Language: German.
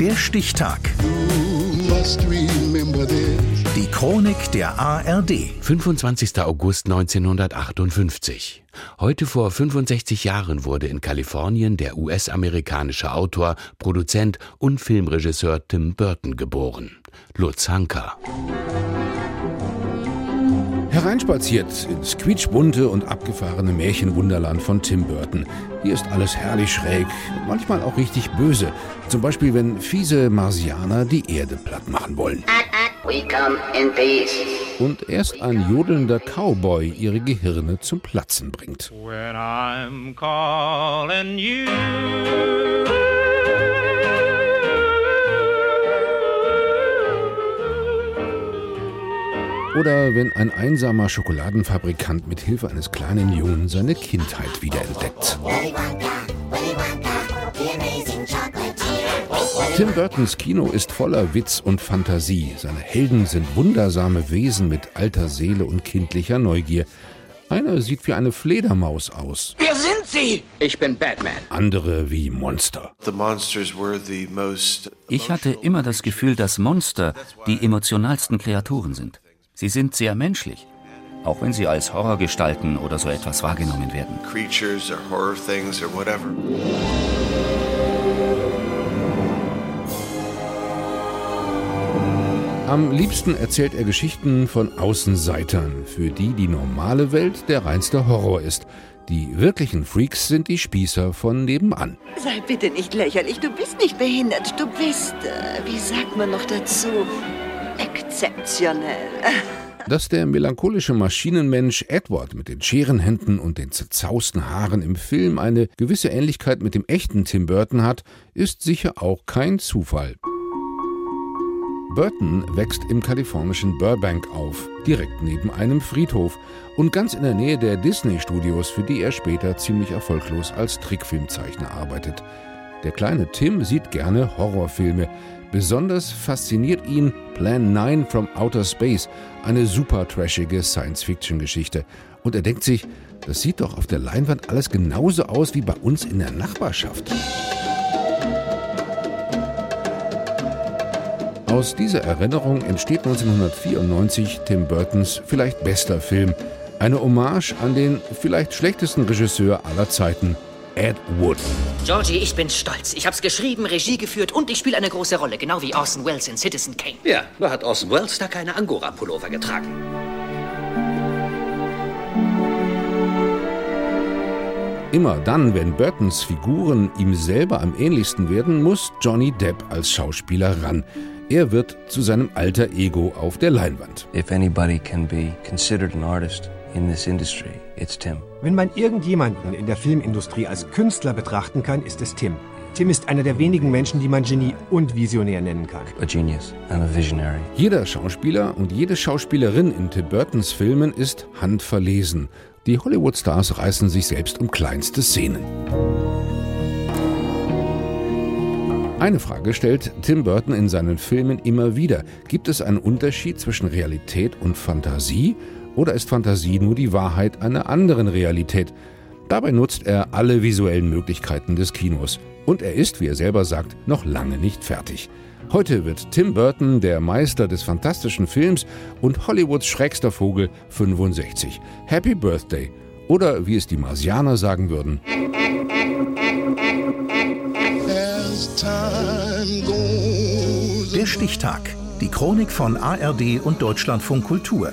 Der Stichtag. Die Chronik der ARD. 25. August 1958. Heute vor 65 Jahren wurde in Kalifornien der US-amerikanische Autor, Produzent und Filmregisseur Tim Burton geboren. Lutz Hanker. Hereinspaziert ins quietschbunte und abgefahrene Märchenwunderland von Tim Burton. Hier ist alles herrlich schräg, manchmal auch richtig böse. Zum Beispiel, wenn fiese Marsianer die Erde platt machen wollen. Und erst ein jodelnder Cowboy ihre Gehirne zum Platzen bringt. When I'm calling you. Oder wenn ein einsamer Schokoladenfabrikant mit Hilfe eines kleinen Jungen seine Kindheit wiederentdeckt. Tim Burtons Kino ist voller Witz und Fantasie. Seine Helden sind wundersame Wesen mit alter Seele und kindlicher Neugier. Einer sieht wie eine Fledermaus aus. Wer sind Sie? Ich bin Batman. Andere wie Monster. Ich hatte immer das Gefühl, dass Monster die emotionalsten Kreaturen sind. Sie sind sehr menschlich, auch wenn sie als Horrorgestalten oder so etwas wahrgenommen werden. Am liebsten erzählt er Geschichten von Außenseitern, für die die normale Welt der reinste Horror ist. Die wirklichen Freaks sind die Spießer von nebenan. Sei bitte nicht lächerlich, du bist nicht behindert. Du bist, äh, wie sagt man noch dazu, exzeptionell. Dass der melancholische Maschinenmensch Edward mit den Scherenhänden und den zerzausten Haaren im Film eine gewisse Ähnlichkeit mit dem echten Tim Burton hat, ist sicher auch kein Zufall. Burton wächst im kalifornischen Burbank auf, direkt neben einem Friedhof und ganz in der Nähe der Disney-Studios, für die er später ziemlich erfolglos als Trickfilmzeichner arbeitet. Der kleine Tim sieht gerne Horrorfilme, Besonders fasziniert ihn Plan 9 from Outer Space, eine super trashige Science-Fiction-Geschichte. Und er denkt sich, das sieht doch auf der Leinwand alles genauso aus wie bei uns in der Nachbarschaft. Aus dieser Erinnerung entsteht 1994 Tim Burtons vielleicht bester Film. Eine Hommage an den vielleicht schlechtesten Regisseur aller Zeiten, Ed Wood. Georgie, ich bin stolz. Ich hab's geschrieben, Regie geführt und ich spiele eine große Rolle, genau wie Orson Welles in Citizen Kane. Ja, nur hat Orson Welles da keine Angora-Pullover getragen. Immer dann, wenn Burtons Figuren ihm selber am ähnlichsten werden, muss Johnny Depp als Schauspieler ran. Er wird zu seinem alter Ego auf der Leinwand. If anybody can be considered an artist in this industry, it's Tim. Wenn man irgendjemanden in der Filmindustrie als Künstler betrachten kann, ist es Tim. Tim ist einer der wenigen Menschen, die man Genie und Visionär nennen kann. A genius and a visionary. Jeder Schauspieler und jede Schauspielerin in Tim Burtons Filmen ist handverlesen. Die Hollywood-Stars reißen sich selbst um kleinste Szenen. Eine Frage stellt Tim Burton in seinen Filmen immer wieder. Gibt es einen Unterschied zwischen Realität und Fantasie? Oder ist Fantasie nur die Wahrheit einer anderen Realität? Dabei nutzt er alle visuellen Möglichkeiten des Kinos. Und er ist, wie er selber sagt, noch lange nicht fertig. Heute wird Tim Burton der Meister des fantastischen Films und Hollywoods schrägster Vogel 65. Happy Birthday. Oder wie es die Marsianer sagen würden. Der Stichtag. Die Chronik von ARD und Deutschlandfunk Kultur.